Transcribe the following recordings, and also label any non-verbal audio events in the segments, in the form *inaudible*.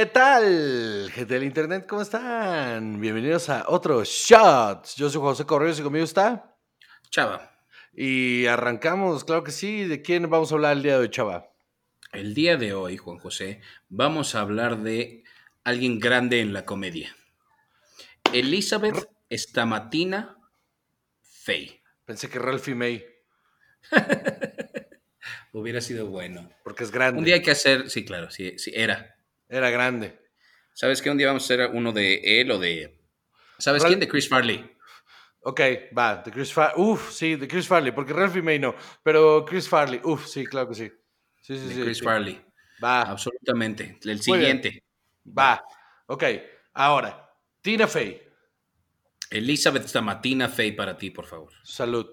¿Qué tal, gente del internet? ¿Cómo están? Bienvenidos a otro Shots. Yo soy José Correos y conmigo está. Chava. Y arrancamos, claro que sí. ¿De quién vamos a hablar el día de hoy, Chava? El día de hoy, Juan José, vamos a hablar de alguien grande en la comedia. Elizabeth Stamatina Fey. Pensé que Ralphie May. *laughs* Hubiera sido bueno. Porque es grande. Un día hay que hacer, sí, claro, sí, sí, era. Era grande. ¿Sabes qué? Un día vamos a hacer uno de él o de... ¿Sabes quién? De Chris Farley. Ok, va, de Chris Farley. Uf, sí, de Chris Farley, porque Ralphie May no. Pero Chris Farley, uf, sí, claro que sí. Sí, sí, De sí. Chris sí. Farley. Va, Absolutamente. El siguiente. va. Ok, ahora, Tina Fey. Elizabeth Stamatina Fey para ti, por favor. Salud.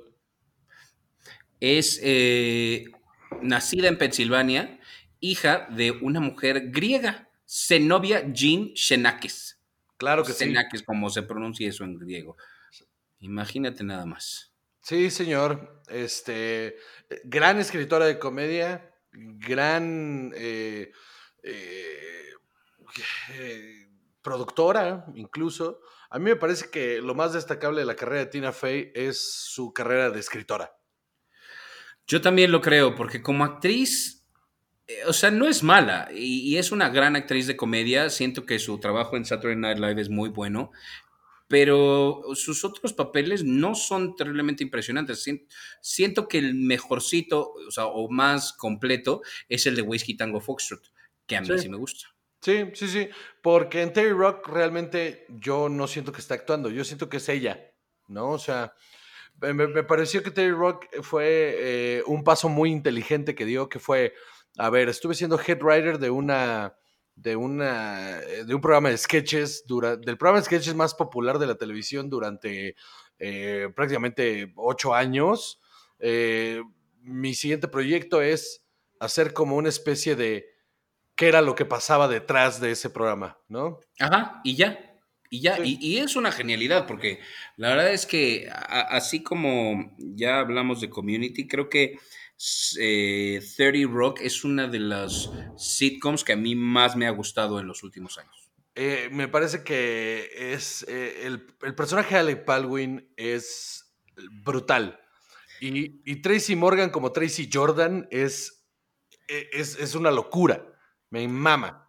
es eh, nacida en Pensilvania, hija de una mujer griega, Zenobia Jean Xenakis. Claro que sí. Xenakis, como se pronuncia eso en griego. Imagínate nada más. Sí, señor. Este, gran escritora de comedia, gran eh, eh, eh, productora, incluso. A mí me parece que lo más destacable de la carrera de Tina Fey es su carrera de escritora. Yo también lo creo, porque como actriz, o sea, no es mala y, y es una gran actriz de comedia. Siento que su trabajo en Saturday Night Live es muy bueno, pero sus otros papeles no son terriblemente impresionantes. Sien- Siento que el mejorcito, o sea, o más completo, es el de Whiskey Tango Foxtrot, que a mí Sí. sí, me gusta. Sí, sí, sí. Porque en Terry Rock realmente yo no siento que está actuando, yo siento que es ella, ¿no? O sea, me, me pareció que Terry Rock fue eh, un paso muy inteligente que dio, que fue, a ver, estuve siendo head writer de una, de una, eh, de un programa de sketches, dura, del programa de sketches más popular de la televisión durante eh, prácticamente ocho años. Eh, mi siguiente proyecto es hacer como una especie de qué era lo que pasaba detrás de ese programa, ¿no? Ajá, y ya. Y ya, Sí. y, y es una genialidad, porque la verdad es que a- así como ya hablamos de community, creo que eh, 30 Rock es una de las sitcoms que a mí más me ha gustado en los últimos años. Eh, me parece que es eh, el, el personaje de Alec Baldwin es brutal. Y, y Tracy Morgan como Tracy Jordan es, e, es, es una locura. Me mama.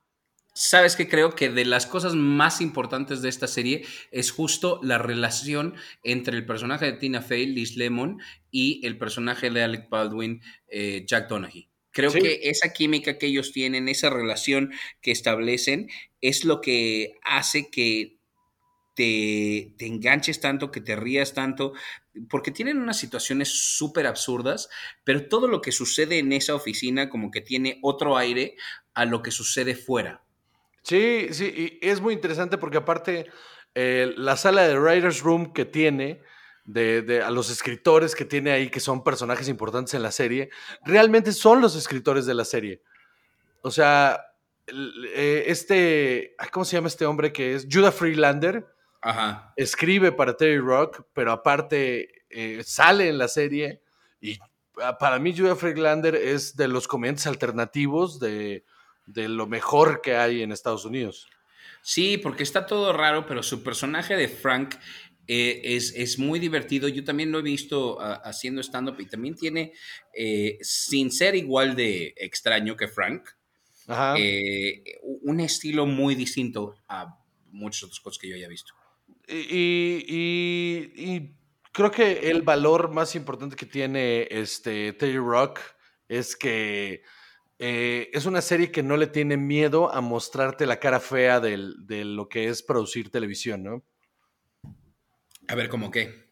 Sabes que creo que de las cosas más importantes de esta serie es justo la relación entre el personaje de Tina Fey, Liz Lemon, y el personaje de Alec Baldwin, eh, Jack Donaghy. Creo Sí. que esa química que ellos tienen, esa relación que establecen, es lo que hace que te, te enganches tanto, que te rías tanto, porque tienen unas situaciones súper absurdas, pero todo lo que sucede en esa oficina como que tiene otro aire a lo que sucede fuera. Sí, sí, y es muy interesante porque aparte eh, la sala de Writers Room que tiene, de, de- a los escritores que tiene ahí, que son personajes importantes en la serie, realmente son los escritores de la serie. O sea, eh, este, ¿cómo se llama este hombre que es? Judah Freelander Ajá. escribe para Terry Rock, pero aparte eh, sale en la serie y ah, para mí Judah Freelander es de los comediantes alternativos de, de lo mejor que hay en Estados Unidos. Sí, porque está todo raro, pero su personaje de Frank eh, es, es muy divertido. Yo también lo he visto ah, haciendo stand-up y también tiene, eh, sin ser igual de extraño que Frank, Ajá. eh, un estilo muy distinto a muchas otras cosas que yo haya visto. Y, y- y creo que el valor más importante que tiene este Terry Rock es que eh, es una serie que no le tiene miedo a mostrarte la cara fea del- de lo que es producir televisión, ¿no? A ver, ¿cómo qué?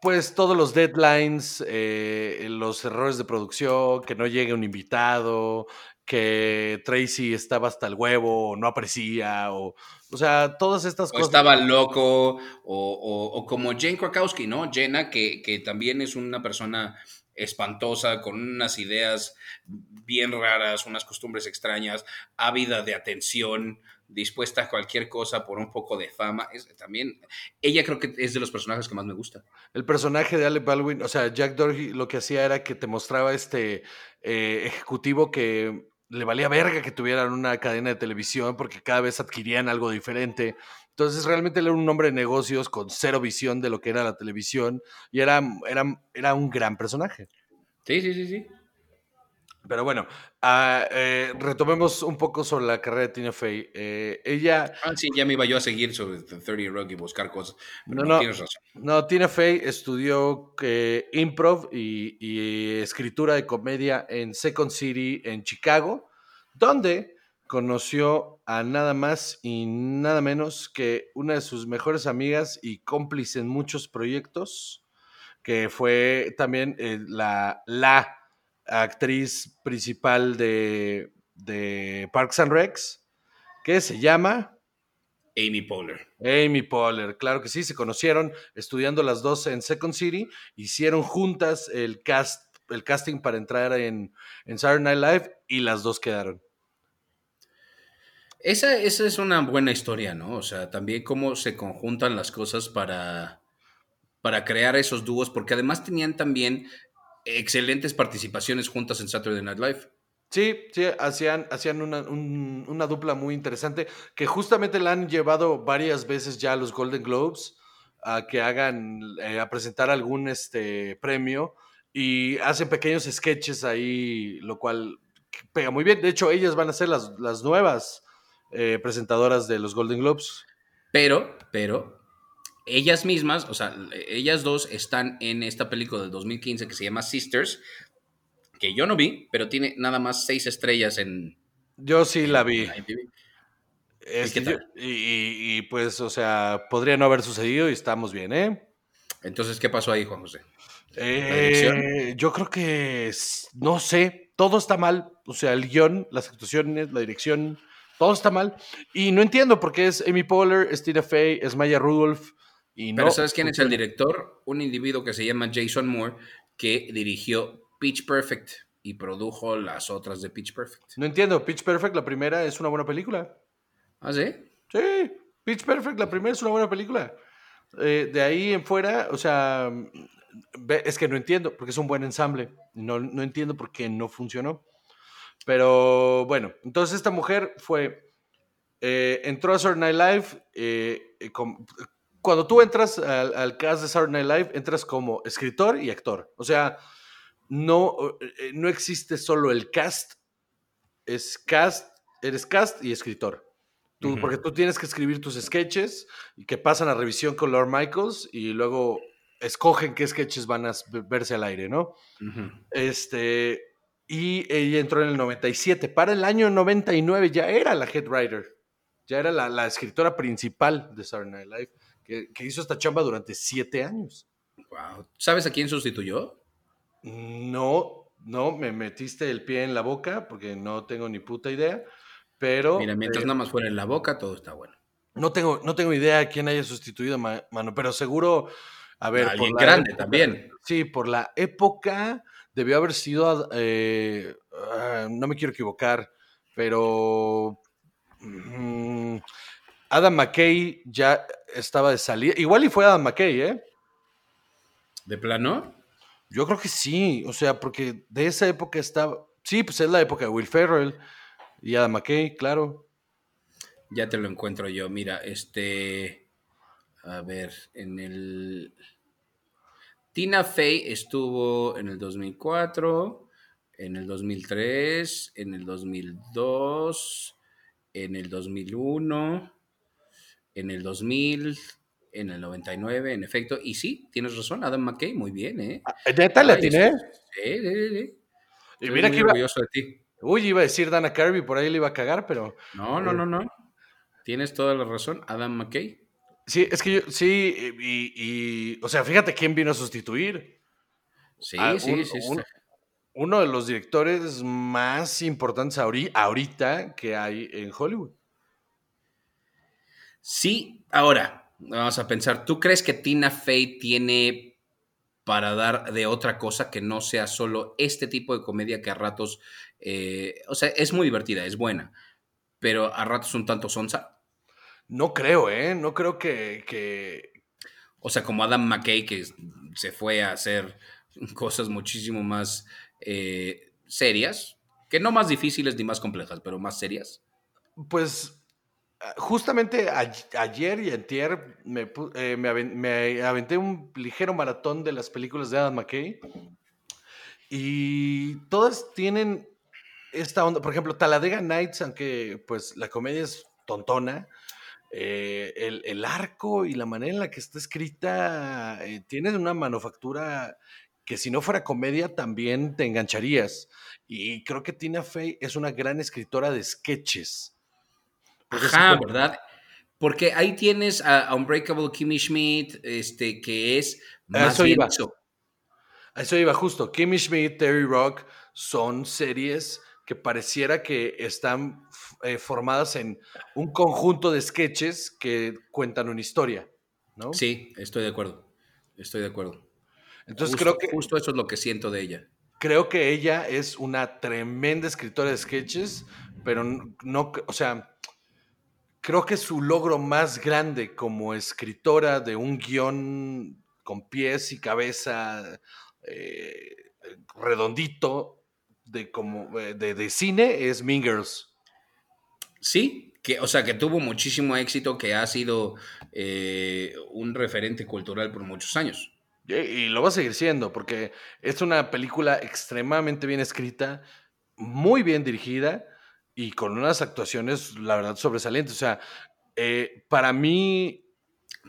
Pues todos los deadlines, eh, los errores de producción, que no llegue un invitado, que Tracy estaba hasta el huevo, o no aparecía, o, o sea, todas estas O cosas. estaba loco, o, como Jane Krakowski, ¿no? Jenna, que, que también es una persona espantosa, con unas ideas bien raras, unas costumbres extrañas, ávida de atención, dispuesta a cualquier cosa por un poco de fama. Es, también, ella creo que es de los personajes que más me gusta. El personaje de Alec Baldwin, o sea, Jack Dorsey lo que hacía era que te mostraba este eh, ejecutivo que le valía verga que tuvieran una cadena de televisión porque cada vez adquirían algo diferente. Entonces realmente él era un hombre de negocios con cero visión de lo que era la televisión y era, era, era un gran personaje. Sí, sí, sí, sí. Pero bueno, eh, retomemos un poco sobre la carrera de Tina Fey. Eh, ella. Ah, sí, ya me iba yo a seguir sobre 30 Rock y buscar cosas. no, no, tienes razón. No, Tina Fey estudió eh, improv y, y, escritura de comedia en Second City en Chicago, donde conoció a nada más y nada menos que una de sus mejores amigas y cómplice en muchos proyectos, que fue también la, la actriz principal de, de Parks and Recs, que se llama Amy Poehler. Amy Poehler, claro que sí, se conocieron estudiando las dos en Second City, hicieron juntas el cast, el casting para entrar en, en Saturday Night Live y las dos quedaron. Esa, esa, es una buena historia, ¿no? O sea, también cómo se conjuntan las cosas para, para crear esos dúos, porque además tenían también excelentes participaciones juntas en Saturday Night Live. Sí, sí, hacían, hacían una, dupla muy interesante que justamente la han llevado varias veces ya a los Golden Globes a que hagan, eh, a presentar algún este, premio y hacen pequeños sketches ahí, lo cual pega muy bien. De hecho, ellas van a ser las, las nuevas eh, presentadoras de los Golden Globes. Pero, pero, ellas mismas, o sea, ellas dos están en esta película del 2015 que se llama Sisters, que yo no vi, pero tiene nada más seis estrellas en... Yo sí la vi. ¿Y, pues, o sea, podría no haber sucedido y estamos bien, ¿eh? Entonces, ¿qué pasó ahí, Juan José? Eh, yo creo que, no sé, todo está mal. O sea, el guion, las actuaciones, la dirección, todo está mal. Y no entiendo por qué es Amy Poehler, es Tina Fey, es Maya Rudolph pero ¿sabes quién es el director? Un individuo que se llama Jason Moore, que dirigió Pitch Perfect y produjo las otras de Pitch Perfect. No entiendo, Pitch Perfect, la primera, es una buena película. ¿Ah, sí? Sí, Pitch Perfect, la primera es una buena película. Eh, de ahí en fuera, o sea, es que no entiendo, porque es un buen ensamble. No, no entiendo por qué no funcionó. Pero bueno, entonces esta mujer fue, eh, entró a Saturday Night Live eh, con, cuando tú entras al, cast de Saturday Night Live, entras como escritor y actor. O sea, no, eh, no existe solo el cast, es cast, eres cast y escritor. Tú, Porque tú tienes que escribir tus sketches y que pasan a revisión con Lord Michaels y luego escogen qué sketches van a verse al aire, ¿no? Este, y ella entró en el 97. Para el año 99 ya era la head writer, ya era la, la escritora principal de Saturday Night Live que, hizo esta chamba durante siete años. Wow. ¿Sabes a quién sustituyó? No, no, me metiste el pie en la boca porque no tengo ni puta idea, pero... Mira, mientras eh, nada más fuera en la boca, todo está bueno. No tengo, no tengo idea de quién haya sustituido, mano, pero seguro, a ver... Alguien grande también. Sí, por la época debió haber sido, eh, ah, no me quiero equivocar, pero... Mm, Adam McKay ya estaba de salida. Igual y fue Adam McKay, ¿eh? ¿De plano? Yo creo que sí, o sea, porque de esa época estaba. Sí, pues es la época de Will Ferrell y Adam McKay, claro. Ya te lo encuentro yo. Mira, este. A ver, en el. Tina Fey estuvo en el 2004, en el 2003, en el 2002, en el 2001 en el 2000, en el 99, en efecto. Y sí, tienes razón, Adam McKay, muy bien, ¿eh? Ah, ¿Neta la tiene? Sí, sí, sí. Y mira que iba... orgulloso de ti. Uy, iba a decir Dana Kirby, por ahí le iba a cagar, pero... No, no, no, no. Tienes toda la razón, Adam McKay. Sí, es que yo, sí, y, o sea, fíjate quién vino a sustituir. Sí, sí, sí. uno de los directores más importantes ahorita que hay en Hollywood. Sí, ahora, vamos a pensar, ¿tú crees que Tina Fey tiene para dar de otra cosa que no sea solo este tipo de comedia que a ratos, eh, o sea, es muy divertida, es buena, pero a ratos un tanto sonsa? No creo, ¿eh? No creo que... O sea, como Adam McKay que se fue a hacer *laughs* cosas muchísimo más eh, serias, Que no más difíciles ni más complejas, pero más serias. Pues ah, justamente ayer y antier me, eh, me, aventé un ligero maratón de las películas de Adam McKay y todas tienen esta onda. Por ejemplo, Talladega Nights, aunque pues la comedia es tontona, eh, el, arco y la manera en la que está escrita eh, tiene una manufactura que si no fuera comedia también te engancharías. Y creo que Tina Fey es una gran escritora de sketches. Ajá, ¿verdad? Porque ahí tienes a, Unbreakable Kimmy Schmidt, este, que es más eso iba. Eso iba justo. Kimmy Schmidt, Terry Rock son series que pareciera que están eh, formadas en un conjunto de sketches que cuentan una historia, ¿no? Sí, estoy de acuerdo. Estoy de acuerdo. Entonces creo que... Justo eso es lo que siento de ella. Creo que ella es una tremenda escritora de sketches, pero no, o sea, creo que su logro más grande como escritora de un guion con pies y cabeza eh, redondito de, como, eh, de, cine es Mean Girls. Sí, que, o sea, que tuvo muchísimo éxito, que ha sido eh, un referente cultural por muchos años. Y, lo va a seguir siendo, porque es una película extremadamente bien escrita, muy bien dirigida y con unas actuaciones, la verdad, sobresalientes. O sea, eh, para mí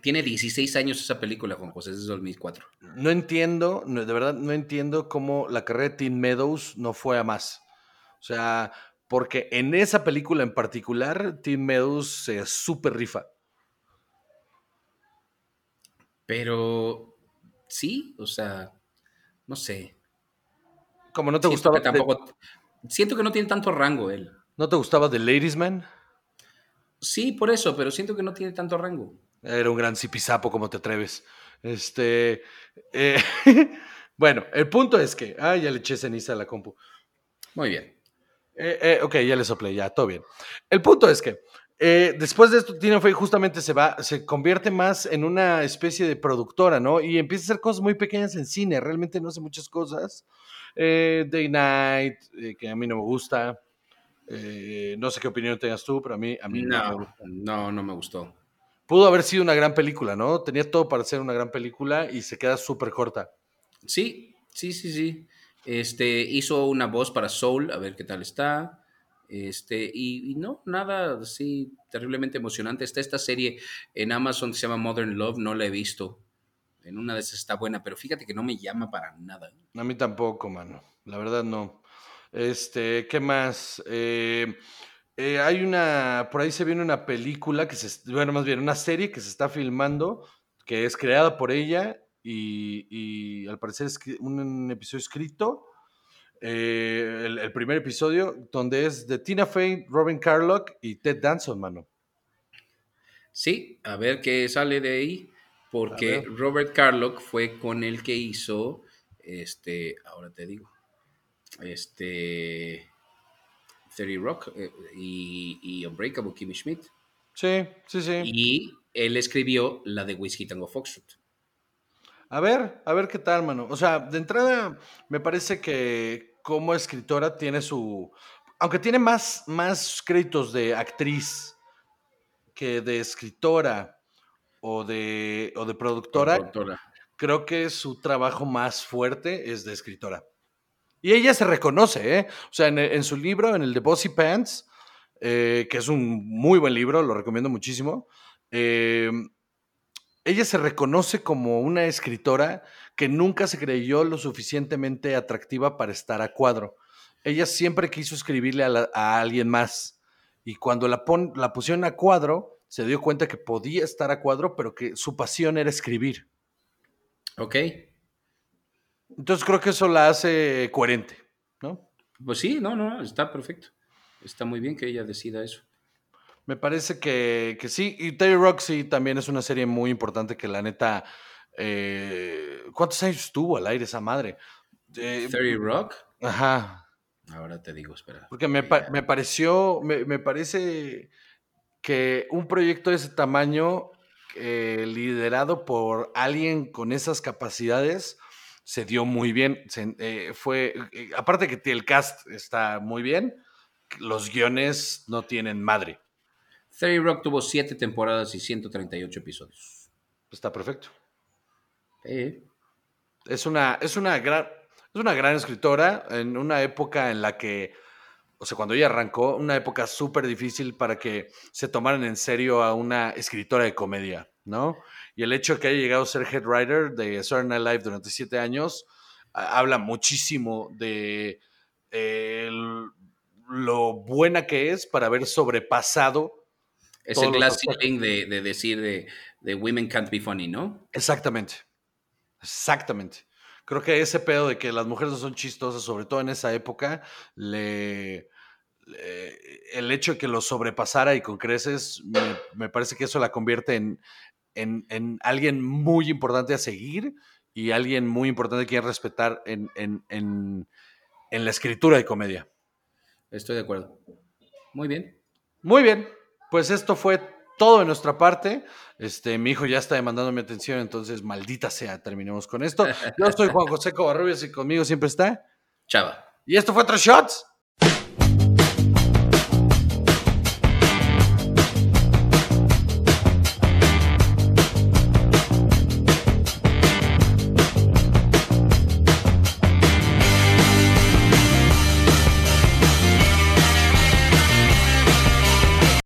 tiene 16 años esa película, Juan José, es 2004. No entiendo, de verdad, no entiendo cómo la carrera de Tim Meadows no fue a más. O sea, porque en esa película en particular, Tim Meadows se súper rifa. Pero sí, o sea, no sé. Como no te gustaba. tampoco, Siento que no tiene tanto rango él. ¿No te gustaba The Ladies Man? Sí, por eso, pero siento que no tiene tanto rango. Era un gran zipizapo, como te atreves. Este. Eh, *laughs* bueno, el punto es que. Ah, ya le eché ceniza a la compu. Muy bien. Eh, eh, ok, ya le soplé, ya, todo bien. El punto es que. después de esto, Tina Fey justamente se va, se convierte más en una especie de productora, ¿no? Y empieza a hacer cosas muy pequeñas en cine, realmente no hace muchas cosas. Day Night, que a mí no me gusta. no sé qué opinión tengas tú, pero a mí, a mí no, no, no me gustó pudo haber sido una gran película, ¿no? Tenía todo para ser una gran película y se queda súper corta. Sí, sí, sí, sí. Este, hizo una voz para Soul, a ver qué tal está. Este, y, no, nada así terriblemente emocionante. Está esta serie en Amazon que se llama Modern Love, no la he visto. En una de esas está buena, pero fíjate que no me llama para nada. A mí tampoco, mano. La verdad no. Este, ¿qué más? Eh, eh, hay una, por ahí se viene una película que se, bueno, más bien una serie que se está filmando, que es creada por ella y, al parecer es un, episodio escrito. Eh, el, primer episodio, donde es de Tina Fey, Robin Carlock y Ted Danson, mano. Sí, a ver qué sale de ahí, porque Robert Carlock fue con el que hizo, este, ahora te digo, este, Terry Rock eh, y, Unbreakable Kimmy Schmidt. Sí, sí, sí. Y él escribió la de Whiskey Tango Foxtrot. A ver, a ver qué tal, mano. O sea, de entrada, me parece que como escritora tiene su. Aunque tiene más, más créditos de actriz que de escritora o de, o de productora, creo que su trabajo más fuerte es de escritora. Y ella se reconoce, ¿eh? O sea, en, su libro, en el de Bossy Pants, eh, que es un muy buen libro, lo recomiendo muchísimo, eh, ella se reconoce como una escritora que nunca se creyó lo suficientemente atractiva para estar a cuadro. Ella siempre quiso escribirle a, alguien más. Y cuando la, la pusieron a cuadro, se dio cuenta que podía estar a cuadro, pero que su pasión era escribir. Ok. Entonces creo que eso la hace coherente, ¿no? Pues sí, no, no, está perfecto. Está muy bien que ella decida eso. Me parece que, sí. Y Terry Rock sí también es una serie muy importante que la neta. Eh, ¿Cuántos años estuvo al aire esa madre? Eh, Terry Rock. Ajá. Ahora te digo, espera. Porque me, me pareció, me, parece que un proyecto de ese tamaño, eh, liderado por alguien con esas capacidades, se dio muy bien. Eh, fue, eh, aparte que el cast está muy bien, los guiones no tienen madre. 30 Rock tuvo siete temporadas y 138 episodios. Está perfecto. Es una, es una gran, es una gran escritora en una época en la que, o sea, cuando ella arrancó, una época súper difícil para que se tomaran en serio a una escritora de comedia, ¿no? Y el hecho de que haya llegado a ser head writer de Saturday Night Live durante siete años habla muchísimo de lo buena que es para haber sobrepasado. Ese glass de, de, decir de, women can't be funny, ¿no? Exactamente. Exactamente. Creo que ese pedo de que las mujeres no son chistosas, sobre todo en esa época, le, el hecho de que lo sobrepasara y con creces, me parece que eso la convierte en, en, alguien muy importante a seguir y alguien muy importante que respetar en, en, la escritura de comedia. Estoy de acuerdo. Muy bien. Muy bien. Pues esto fue todo de nuestra parte. Este, mi hijo ya está demandando mi atención, entonces maldita sea, terminemos con esto. Yo soy Juan *laughs* José Covarrubias y conmigo siempre está Chava. Y esto fue Tres Shots.